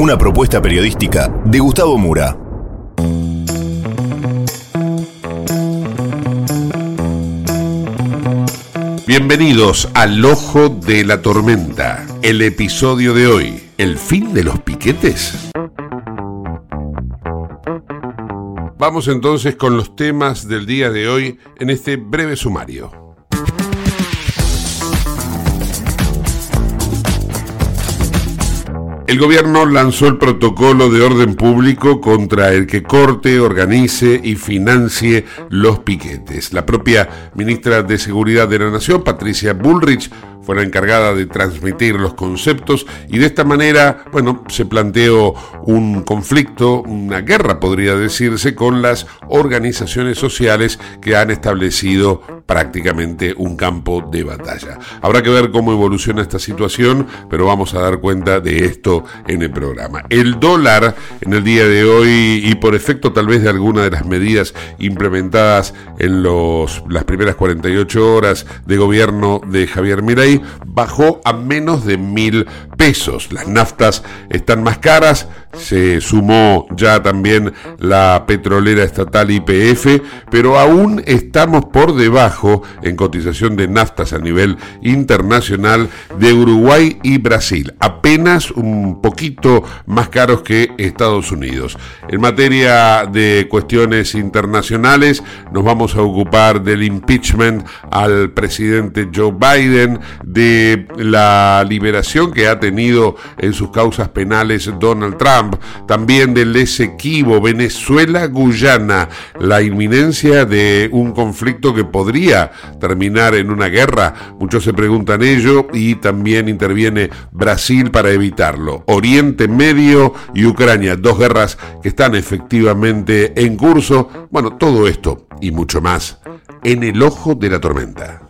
Una propuesta periodística de Gustavo Mura. Bienvenidos al Ojo de la Tormenta. El episodio de hoy, ¿el fin de los piquetes? Vamos entonces con los temas del día de hoy en este breve sumario. El gobierno lanzó el protocolo de orden público contra el que corte, organice y financie los piquetes. La propia ministra de Seguridad de la Nación, Patricia Bullrich, fue la encargada de transmitir los conceptos y de esta manera, bueno, se planteó un conflicto, una guerra podría decirse, con las organizaciones sociales que han establecido prácticamente un campo de batalla. Habrá que ver cómo evoluciona esta situación, pero vamos a dar cuenta de esto en el programa. El dólar en el día de hoy y por efecto tal vez de alguna de las medidas implementadas en los, las primeras 48 horas de gobierno de Javier Bajó a menos de mil pesos. Las naftas están más caras, se sumó ya también la petrolera estatal IPF, pero aún estamos por debajo en cotización de naftas a nivel internacional de Uruguay y Brasil, apenas un poquito más caros que Estados Unidos. En materia de cuestiones internacionales, nos vamos a ocupar del impeachment al presidente Joe Biden, de la liberación que ha tenido en sus causas penales Donald Trump, también del Esequibo, Venezuela-Guyana, la inminencia de un conflicto que podría terminar en una guerra. Muchos se preguntan ello y también interviene Brasil para evitarlo. Oriente Medio y Ucrania, dos guerras que están efectivamente en curso. Bueno, todo esto y mucho más en el ojo de la tormenta.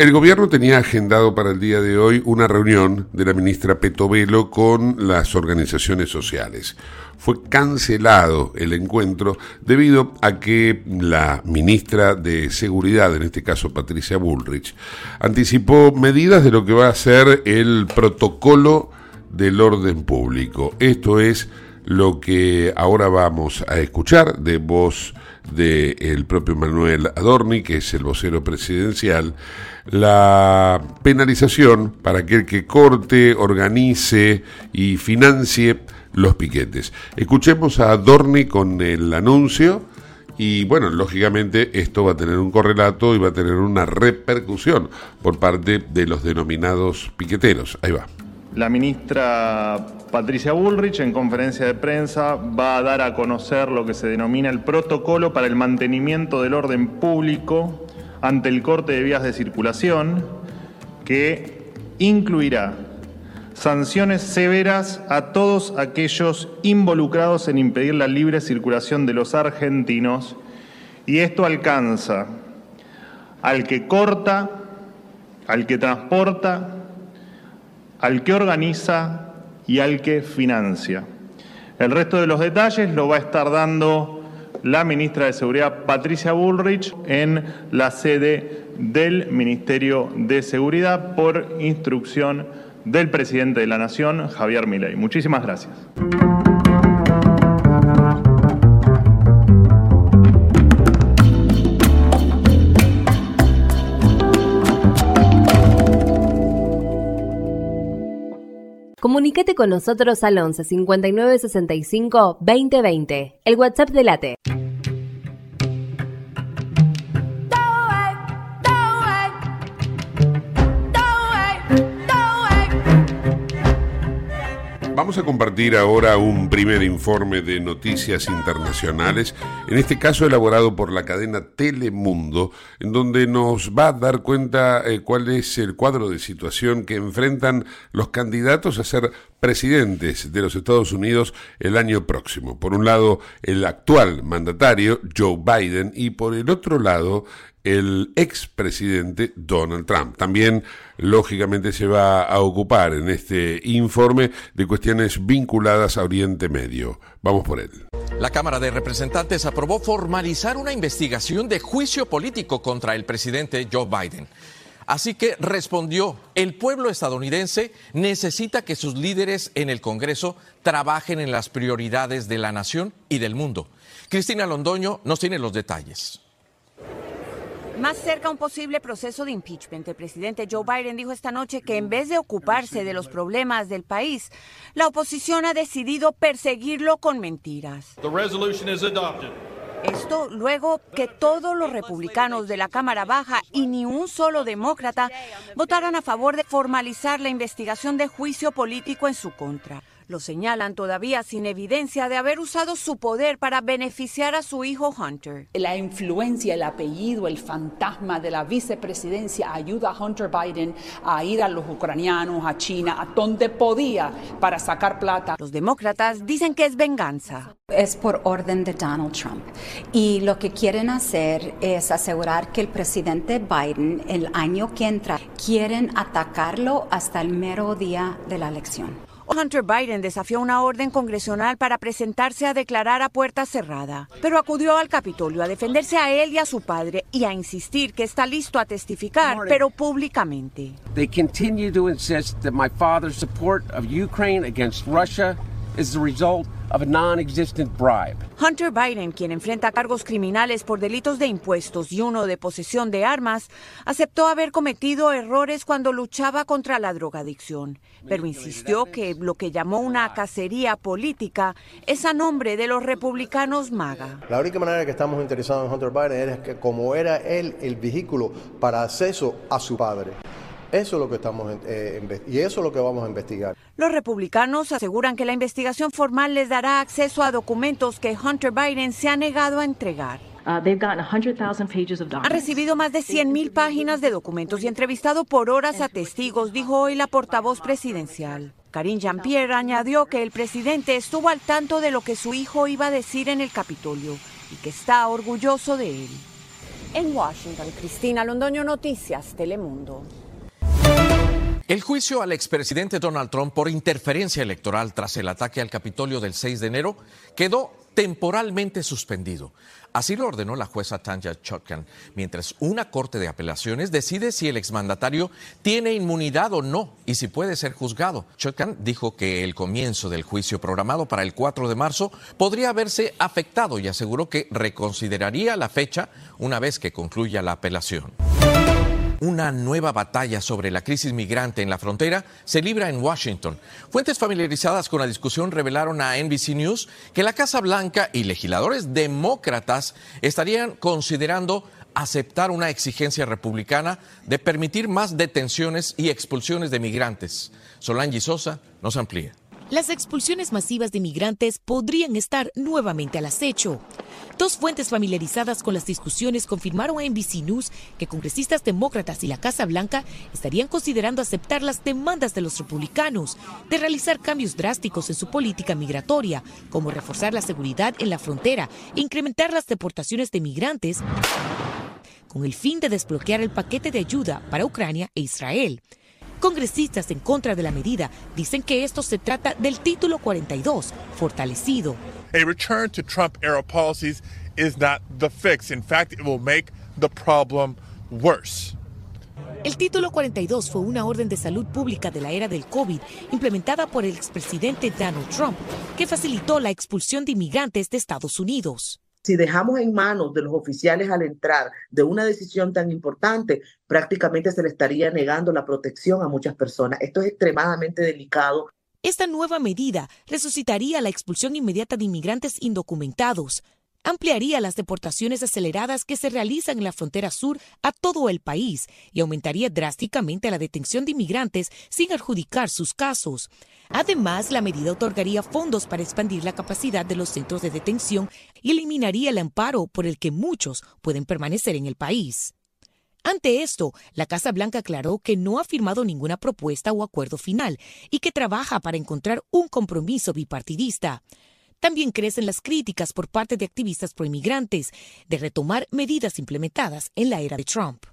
El gobierno tenía agendado para el día de hoy una reunión de la ministra Petovelo con las organizaciones sociales. Fue cancelado el encuentro debido a que la ministra de Seguridad, en este caso Patricia Bullrich, anticipó medidas de lo que va a ser el protocolo del orden público. Esto es lo que ahora vamos a escuchar de voz del propio Manuel Adorni, que es el vocero presidencial, la penalización para aquel que corte, organice y financie los piquetes. Escuchemos a Adorni con el anuncio y bueno, lógicamente esto va a tener un correlato y va a tener una repercusión por parte de los denominados piqueteros. Ahí va. La ministra Patricia Bullrich en conferencia de prensa va a dar a conocer lo que se denomina el protocolo para el mantenimiento del orden público ante el corte de vías de circulación que incluirá sanciones severas a todos aquellos involucrados en impedir la libre circulación de los argentinos. Y esto alcanza al que corta, al que transporta, al que organiza y al que financia. El resto de los detalles lo va a estar dando la ministra de Seguridad Patricia Bullrich en la sede del Ministerio de Seguridad por instrucción del presidente de la Nación, Javier Milei. Muchísimas gracias. Comunicate con nosotros al 11 59 65 2020, el WhatsApp de Late. Vamos a compartir ahora un primer informe de noticias internacionales, en este caso elaborado por la cadena Telemundo, en donde nos va a dar cuenta eh, cuál es el cuadro de situación que enfrentan los candidatos a ser presidentes de los Estados Unidos el año próximo. Por un lado, el actual mandatario, Joe Biden, y por el otro lado, el expresidente Donald Trump. También, lógicamente, se va a ocupar en este informe de cuestiones vinculadas a Oriente Medio. Vamos por él. La Cámara de Representantes aprobó formalizar una investigación de juicio político contra el presidente Joe Biden. Así que respondió, el pueblo estadounidense necesita que sus líderes en el Congreso trabajen en las prioridades de la nación y del mundo. Cristina Londoño nos tiene los detalles. Más cerca un posible proceso de impeachment, el presidente Joe Biden dijo esta noche que en vez de ocuparse de los problemas del país, la oposición ha decidido perseguirlo con mentiras. Esto luego que todos los republicanos de la Cámara Baja y ni un solo demócrata votaran a favor de formalizar la investigación de juicio político en su contra. Lo señalan todavía sin evidencia de haber usado su poder para beneficiar a su hijo Hunter. La influencia, el apellido, el fantasma de la vicepresidencia ayuda a Hunter Biden a ir a los ucranianos, a China, a donde podía para sacar plata. Los demócratas dicen que es venganza. Es por orden de Donald Trump. Y lo que quieren hacer es asegurar que el presidente Biden el año que entra quieren atacarlo hasta el mero día de la elección. Hunter Biden desafió una orden congresional para presentarse a declarar a puerta cerrada, pero acudió al Capitolio a defenderse a él y a su padre y a insistir que está listo a testificar, pero públicamente. They continue to insist that my father's support of Ukraine against Russia is the result of a non-existent bribe. Hunter Biden, quien enfrenta cargos criminales por delitos de impuestos y uno de posesión de armas, aceptó haber cometido errores cuando luchaba contra la drogadicción, pero insistió que lo que llamó una cacería política es a nombre de los republicanos MAGA. La única manera que estamos interesados en Hunter Biden es que como era él el vehículo para acceso a su padre. Eso es lo que estamos eh, y eso es lo que vamos a investigar. Los republicanos aseguran que la investigación formal les dará acceso a documentos que Hunter Biden se ha negado a entregar. Uh, Han recibido más de 100.000 páginas de documentos y entrevistado por horas a testigos, dijo hoy la portavoz presidencial. Karine Jean-Pierre añadió que el presidente estuvo al tanto de lo que su hijo iba a decir en el Capitolio y que está orgulloso de él. En Washington, Cristina Londoño, Noticias, Telemundo. El juicio al expresidente Donald Trump por interferencia electoral tras el ataque al Capitolio del 6 de enero quedó temporalmente suspendido. Así lo ordenó la jueza Tanya Chutkan, mientras una corte de apelaciones decide si el exmandatario tiene inmunidad o no y si puede ser juzgado. Chutkan dijo que el comienzo del juicio programado para el 4 de marzo podría haberse afectado y aseguró que reconsideraría la fecha una vez que concluya la apelación. Una nueva batalla sobre la crisis migrante en la frontera se libra en Washington. Fuentes familiarizadas con la discusión revelaron a NBC News que la Casa Blanca y legisladores demócratas estarían considerando aceptar una exigencia republicana de permitir más detenciones y expulsiones de migrantes. Solange Sosa nos amplía las expulsiones masivas de migrantes podrían estar nuevamente al acecho. Dos fuentes familiarizadas con las discusiones confirmaron a NBC News que congresistas demócratas y la Casa Blanca estarían considerando aceptar las demandas de los republicanos de realizar cambios drásticos en su política migratoria, como reforzar la seguridad en la frontera e incrementar las deportaciones de migrantes con el fin de desbloquear el paquete de ayuda para Ucrania e Israel. Congresistas en contra de la medida dicen que esto se trata del título 42, fortalecido. A return to Trump era policies is not the fix. In fact, it will make the problem worse. El título 42 fue una orden de salud pública de la era del COVID implementada por el expresidente Donald Trump, que facilitó la expulsión de inmigrantes de Estados Unidos. Si dejamos en manos de los oficiales al entrar de una decisión tan importante, prácticamente se le estaría negando la protección a muchas personas. Esto es extremadamente delicado. Esta nueva medida resucitaría la expulsión inmediata de inmigrantes indocumentados, ampliaría las deportaciones aceleradas que se realizan en la frontera sur a todo el país y aumentaría drásticamente la detención de inmigrantes sin adjudicar sus casos. Además, la medida otorgaría fondos para expandir la capacidad de los centros de detención y eliminaría el amparo por el que muchos pueden permanecer en el país. Ante esto, la Casa Blanca aclaró que no ha firmado ninguna propuesta o acuerdo final y que trabaja para encontrar un compromiso bipartidista. También crecen las críticas por parte de activistas proinmigrantes de retomar medidas implementadas en la era de Trump.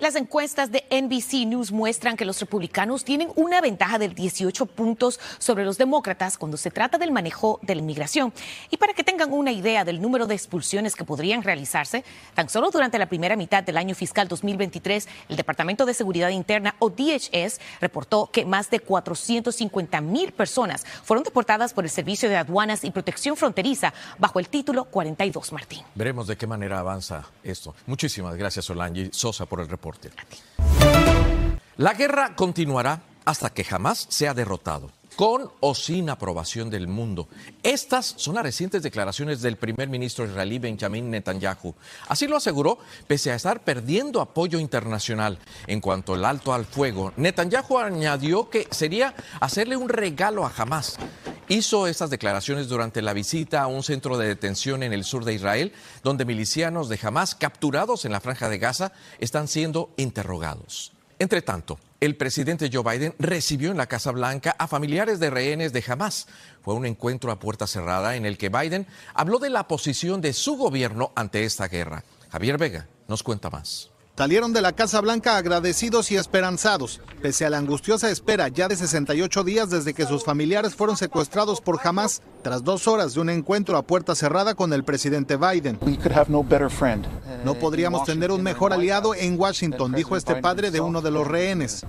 Las encuestas de NBC News muestran que los republicanos tienen una ventaja de 18 puntos sobre los demócratas cuando se trata del manejo de la inmigración. Y para que tengan una idea del número de expulsiones que podrían realizarse, tan solo durante la primera mitad del año fiscal 2023, el Departamento de Seguridad Interna o DHS reportó que más de 450 mil personas fueron deportadas por el Servicio de Aduanas y Protección Fronteriza bajo el título 42, Martín. Veremos de qué manera avanza esto. Muchísimas gracias, Solange Sosa, por el reporte. La guerra continuará hasta que jamás sea derrotado con o sin aprobación del mundo. Estas son las recientes declaraciones del primer ministro israelí Benjamin Netanyahu. Así lo aseguró, pese a estar perdiendo apoyo internacional. En cuanto al alto al fuego, Netanyahu añadió que sería hacerle un regalo a Hamas. Hizo estas declaraciones durante la visita a un centro de detención en el sur de Israel, donde milicianos de Hamas capturados en la franja de Gaza están siendo interrogados. Entre tanto, el presidente Joe Biden recibió en la Casa Blanca a familiares de rehenes de Hamas. Fue un encuentro a puerta cerrada en el que Biden habló de la posición de su gobierno ante esta guerra. Javier Vega nos cuenta más. Salieron de la Casa Blanca agradecidos y esperanzados, pese a la angustiosa espera ya de 68 días desde que sus familiares fueron secuestrados por Hamas, tras dos horas de un encuentro a puerta cerrada con el presidente Biden. No podríamos tener un mejor aliado en Washington, dijo este padre de uno de los rehenes.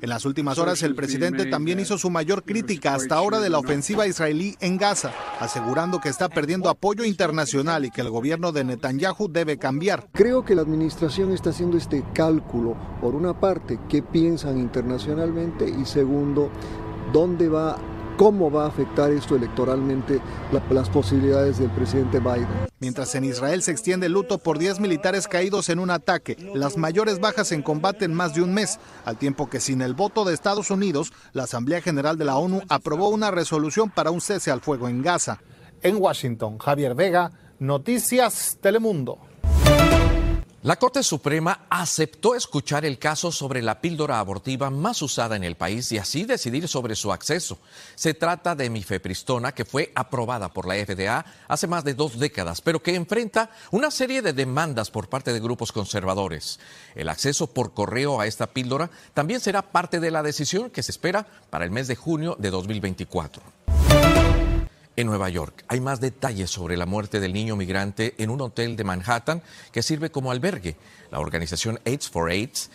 En las últimas horas, el presidente también hizo su mayor crítica hasta ahora de la ofensiva israelí en Gaza, asegurando que está perdiendo apoyo internacional y que el gobierno de Netanyahu debe cambiar. Creo que la administración está haciendo este cálculo, por una parte, qué piensan internacionalmente y segundo, dónde va cómo va a afectar esto electoralmente las posibilidades del presidente Biden. Mientras en Israel se extiende el luto por 10 militares caídos en un ataque, las mayores bajas en combate en más de un mes, al tiempo que sin el voto de Estados Unidos, la Asamblea General de la ONU aprobó una resolución para un cese al fuego en Gaza. En Washington, Javier Vega, Noticias Telemundo. La Corte Suprema aceptó escuchar el caso sobre la píldora abortiva más usada en el país y así decidir sobre su acceso. Se trata de mifepristona que fue aprobada por la FDA hace más de dos décadas, pero que enfrenta una serie de demandas por parte de grupos conservadores. El acceso por correo a esta píldora también será parte de la decisión que se espera para el mes de junio de 2024. En Nueva York hay más detalles sobre la muerte del niño migrante en un hotel de Manhattan que sirve como albergue. La organización AIDS for AIDS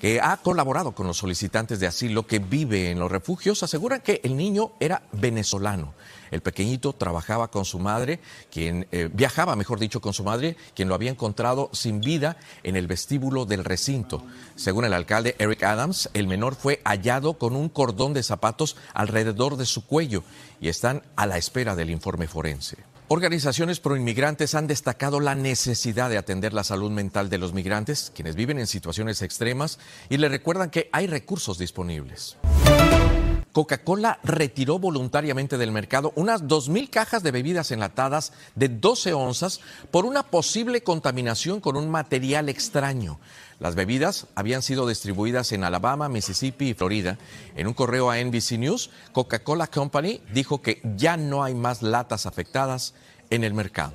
que ha colaborado con los solicitantes de asilo que vive en los refugios, aseguran que el niño era venezolano. El pequeñito trabajaba con su madre, quien eh, viajaba, mejor dicho, con su madre, quien lo había encontrado sin vida en el vestíbulo del recinto. Según el alcalde Eric Adams, el menor fue hallado con un cordón de zapatos alrededor de su cuello y están a la espera del informe forense. Organizaciones proinmigrantes han destacado la necesidad de atender la salud mental de los migrantes, quienes viven en situaciones extremas, y le recuerdan que hay recursos disponibles. Coca-Cola retiró voluntariamente del mercado unas 2.000 cajas de bebidas enlatadas de 12 onzas por una posible contaminación con un material extraño. Las bebidas habían sido distribuidas en Alabama, Mississippi y Florida. En un correo a NBC News, Coca-Cola Company dijo que ya no hay más latas afectadas en el mercado.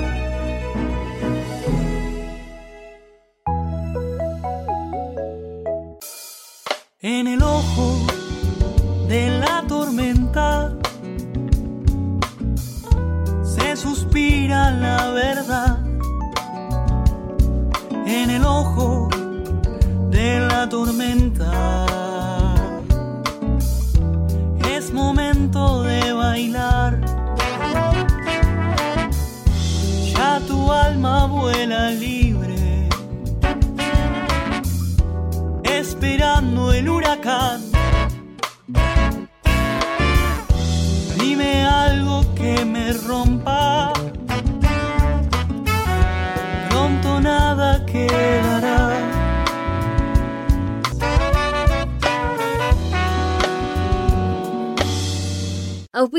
En el ojo de la tormenta se suspira la verdad. En el ojo de la tormenta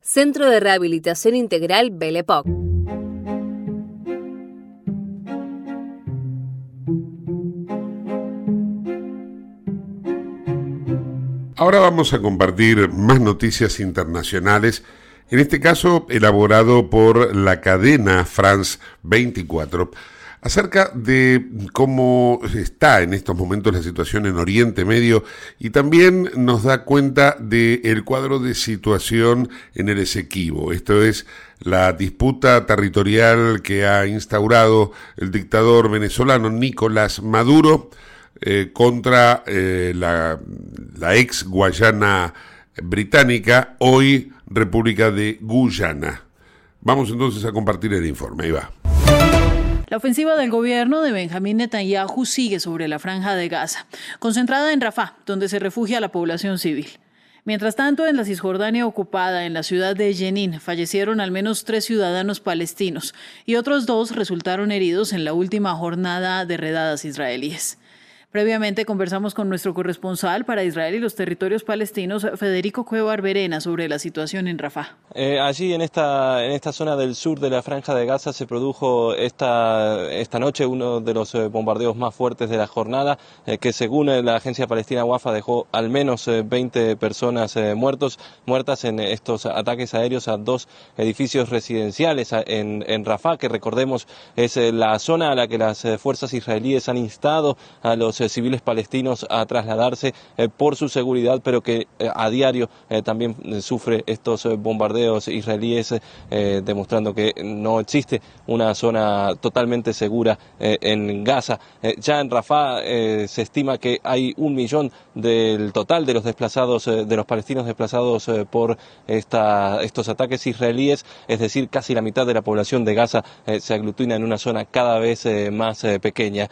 Centro de Rehabilitación Integral Belepoc. Ahora vamos a compartir más noticias internacionales, en este caso elaborado por la cadena France 24 acerca de cómo está en estos momentos la situación en Oriente Medio y también nos da cuenta del cuadro de situación en el Esequibo. Esto es la disputa territorial que ha instaurado el dictador venezolano Nicolás Maduro eh, contra eh, la, la ex Guayana británica, hoy República de Guyana. Vamos entonces a compartir el informe. Ahí va. La ofensiva del gobierno de Benjamín Netanyahu sigue sobre la franja de Gaza, concentrada en Rafah, donde se refugia la población civil. Mientras tanto, en la Cisjordania ocupada, en la ciudad de Jenin, fallecieron al menos tres ciudadanos palestinos y otros dos resultaron heridos en la última jornada de redadas israelíes. Previamente conversamos con nuestro corresponsal para Israel y los territorios palestinos, Federico Cuevar Verena, sobre la situación en Rafah. Eh, allí en esta, en esta zona del sur de la franja de Gaza se produjo esta, esta noche uno de los eh, bombardeos más fuertes de la jornada, eh, que según la agencia palestina WAFA dejó al menos 20 personas muertos, muertas en estos ataques aéreos a dos edificios residenciales en, en Rafah, que recordemos es la zona a la que las fuerzas israelíes han instado a los civiles palestinos a trasladarse eh, por su seguridad, pero que eh, a diario también sufre estos bombardeos israelíes, demostrando que no existe una zona totalmente segura en Gaza. ya en Rafah se estima que hay un millón del total de los desplazados, de los palestinos desplazados por estos ataques israelíes, es decir, casi la mitad de la población de Gaza se aglutina en una zona cada vez más pequeña.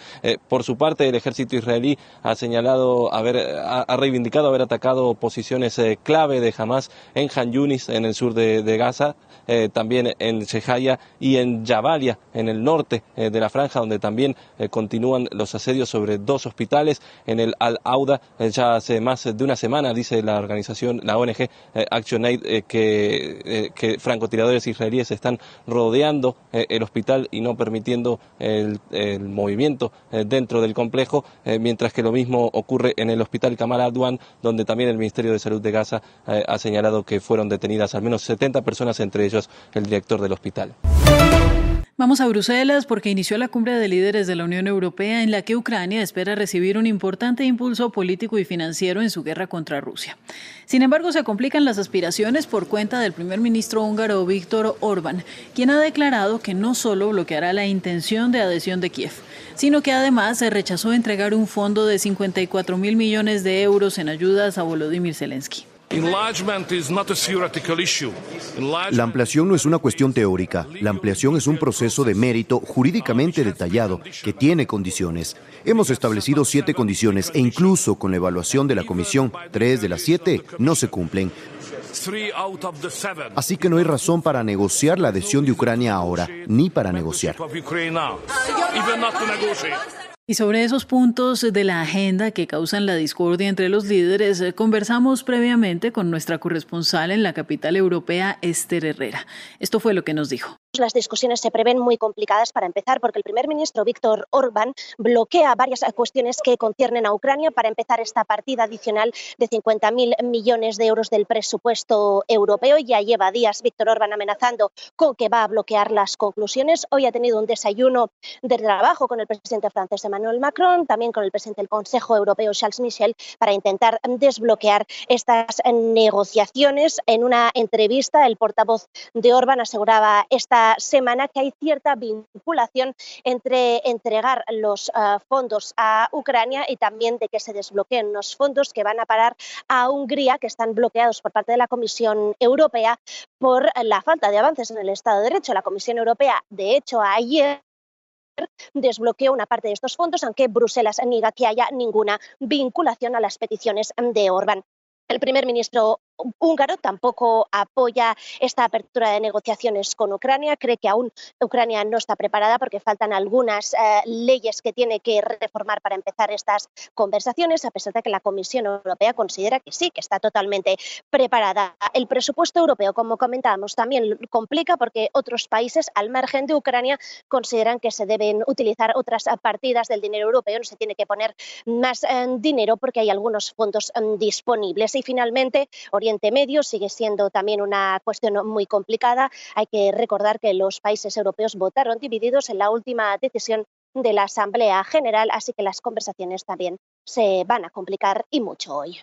por su parte, el ejército israelí ha señalado haber, ha, reivindicado haber atacado posiciones eh, clave de Hamas en Han Yunis, en el sur de, Gaza, eh, también en Shehaya y en Jabalia, en el norte eh, de la franja, donde también continúan los asedios sobre dos hospitales. En el Al-Auda, ya hace más de una semana, dice la organización, la ONG Action Aid, que, francotiradores israelíes están rodeando el hospital y no permitiendo el movimiento dentro del complejo. Eh, mientras que lo mismo ocurre en el hospital Kamal Adwan, donde también el Ministerio de Salud de Gaza eh, ha señalado que fueron detenidas al menos 70 personas, entre ellos el director del hospital. Vamos a Bruselas porque inició la cumbre de líderes de la Unión Europea en la que Ucrania espera recibir un importante impulso político y financiero en su guerra contra Rusia. Sin embargo, se complican las aspiraciones por cuenta del primer ministro húngaro Víctor Orbán, quien ha declarado que no solo bloqueará la intención de adhesión de Kiev, sino que además se rechazó entregar un fondo de 54 mil millones de euros en ayudas a Volodymyr Zelensky. La ampliación no es una cuestión teórica. La ampliación es un proceso de mérito jurídicamente detallado que tiene condiciones. Hemos establecido siete condiciones e incluso con la evaluación de la Comisión, tres de las siete no se cumplen. Así que no hay razón para negociar la adhesión de Ucrania ahora, ni para negociar. Y sobre esos puntos de la agenda que causan la discordia entre los líderes, eh, conversamos previamente con nuestra corresponsal en la capital europea, Esther Herrera. Esto fue lo que nos dijo. Las discusiones se prevén muy complicadas para empezar porque el primer ministro Víctor Orbán bloquea varias cuestiones que conciernen a Ucrania para empezar esta partida adicional de 50.000 millones de euros del presupuesto europeo. Ya lleva días Víctor Orbán amenazando con que va a bloquear las conclusiones. Hoy ha tenido un desayuno de trabajo con el presidente francés Emmanuel Macron, también con el presidente del Consejo Europeo Charles Michel para intentar desbloquear estas negociaciones. En una entrevista, el portavoz de Orbán aseguraba esta semana que hay cierta vinculación entre entregar los eh, fondos a Ucrania y también de que se desbloqueen los fondos que van a parar a Hungría, que están bloqueados por parte de la Comisión Europea por la falta de avances en el Estado de Derecho. La Comisión Europea, de hecho, ayer desbloqueó una parte de estos fondos, aunque Bruselas niega que haya ninguna vinculación a las peticiones de Orbán. El primer ministro húngaro tampoco apoya esta apertura de negociaciones con Ucrania. Cree que aún Ucrania no está preparada porque faltan algunas eh, leyes que tiene que reformar para empezar estas conversaciones, a pesar de que la Comisión Europea considera que sí, que está totalmente preparada. El presupuesto europeo, como comentábamos, también complica porque otros países al margen de Ucrania consideran que se deben utilizar otras partidas del dinero europeo, no se tiene que poner más eh, dinero porque hay algunos fondos eh, disponibles. Y finalmente, Medio sigue siendo también una cuestión muy complicada. Hay que recordar que los países europeos votaron divididos en la última decisión de la Asamblea General, así que las conversaciones también se van a complicar y mucho hoy.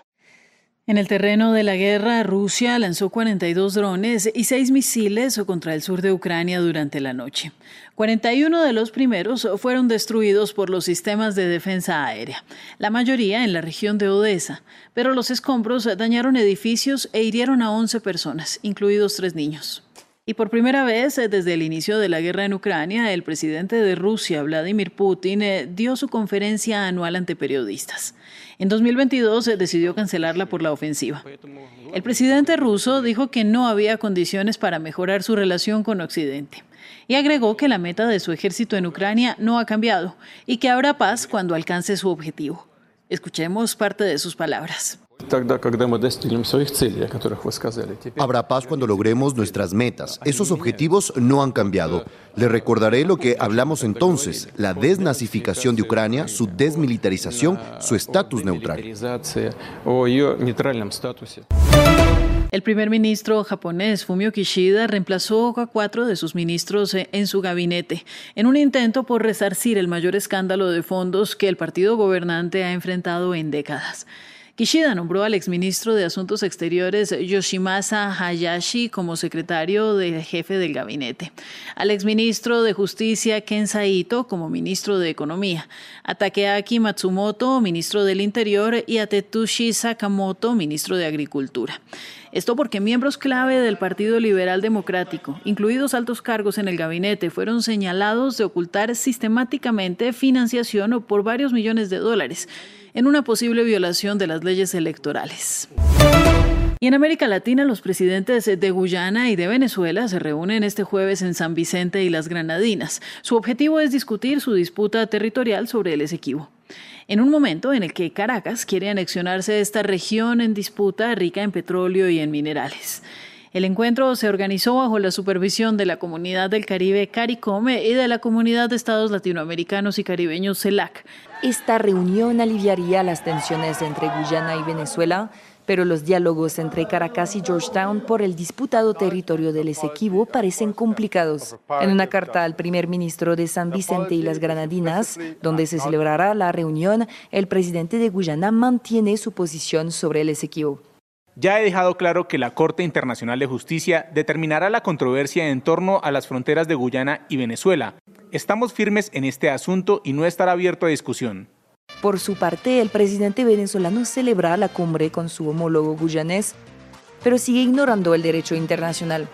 En el terreno de la guerra, Rusia lanzó 42 drones y 6 misiles contra el sur de Ucrania durante la noche. 41 de los primeros fueron destruidos por los sistemas de defensa aérea, la mayoría en la región de Odessa, pero los escombros dañaron edificios e hirieron a 11 personas, incluidos tres niños. Y por primera vez eh, desde el inicio de la guerra en Ucrania, el presidente de Rusia, Vladimir Putin, eh, dio su conferencia anual ante periodistas. En 2022 se decidió cancelarla por la ofensiva. El presidente ruso dijo que no había condiciones para mejorar su relación con Occidente y agregó que la meta de su ejército en Ucrania no ha cambiado y que habrá paz cuando alcance su objetivo. Escuchemos parte de sus palabras. Habrá paz cuando logremos nuestras metas. Esos objetivos no han cambiado. Le recordaré lo que hablamos entonces, la desnazificación de Ucrania, su desmilitarización, su estatus neutral. El primer ministro japonés Fumio Kishida reemplazó a cuatro de sus ministros en su gabinete en un intento por resarcir el mayor escándalo de fondos que el partido gobernante ha enfrentado en décadas. Kishida nombró al exministro de Asuntos Exteriores Yoshimasa Hayashi como secretario de jefe del gabinete, al exministro de Justicia Ken Saito como ministro de Economía, a Takeaki Matsumoto, ministro del Interior, y a Tetsushi Sakamoto, ministro de Agricultura. Esto porque miembros clave del Partido Liberal Democrático, incluidos altos cargos en el gabinete, fueron señalados de ocultar sistemáticamente financiación por varios millones de dólares en una posible violación de las leyes electorales. Y en América Latina, los presidentes de Guyana y de Venezuela se reúnen este jueves en San Vicente y las Granadinas. Su objetivo es discutir su disputa territorial sobre el Esequibo. En un momento en el que Caracas quiere anexionarse esta región en disputa rica en petróleo y en minerales. El encuentro se organizó bajo la supervisión de la Comunidad del Caribe CARICOME y de la Comunidad de Estados Latinoamericanos y Caribeños CELAC. Esta reunión aliviaría las tensiones entre Guyana y Venezuela, pero los diálogos entre Caracas y Georgetown por el disputado territorio del Esequibo parecen complicados. En una carta al primer ministro de San Vicente y las Granadinas, donde se celebrará la reunión, el presidente de Guyana mantiene su posición sobre el Esequibo. Ya he dejado claro que la Corte Internacional de Justicia determinará la controversia en torno a las fronteras de Guyana y Venezuela. Estamos firmes en este asunto y no estará abierto a discusión. Por su parte, el presidente venezolano celebra la cumbre con su homólogo guyanés, pero sigue ignorando el derecho internacional.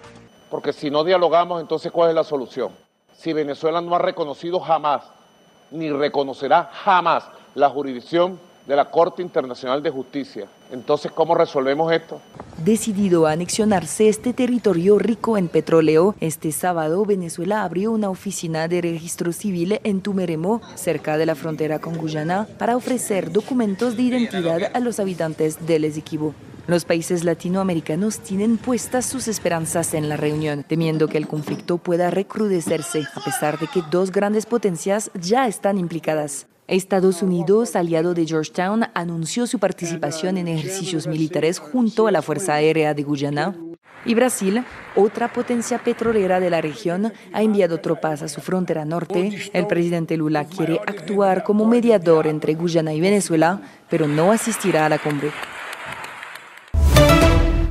Porque si no dialogamos, entonces ¿cuál es la solución? Si Venezuela no ha reconocido jamás, ni reconocerá jamás la jurisdicción de la Corte Internacional de Justicia. Entonces, ¿cómo resolvemos esto? Decidido a anexionarse este territorio rico en petróleo, este sábado Venezuela abrió una oficina de registro civil en Tumeremo, cerca de la frontera con Guyana, para ofrecer documentos de identidad a los habitantes del Esequibo. Los países latinoamericanos tienen puestas sus esperanzas en la reunión, temiendo que el conflicto pueda recrudecerse, a pesar de que dos grandes potencias ya están implicadas. Estados Unidos, aliado de Georgetown, anunció su participación en ejercicios militares junto a la Fuerza Aérea de Guyana. Y Brasil, otra potencia petrolera de la región, ha enviado tropas a su frontera norte. El presidente Lula quiere actuar como mediador entre Guyana y Venezuela, pero no asistirá a la cumbre.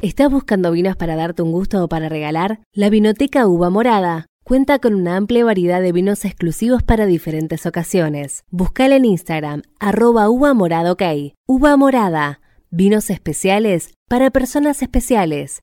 ¿Estás buscando vinos para darte un gusto o para regalar? La Vinoteca Uva Morada Cuenta con una amplia variedad de vinos exclusivos para diferentes ocasiones. Búscala en Instagram, arroba uva morada. Uva morada, vinos especiales para personas especiales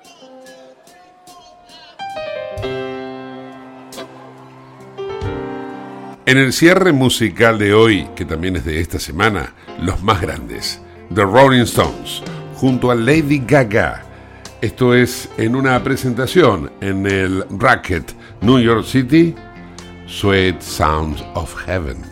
En el cierre musical de hoy, que también es de esta semana, los más grandes, The Rolling Stones, junto a Lady Gaga. Esto es en una presentación en el Racket, New York City, Sweet Sounds of Heaven.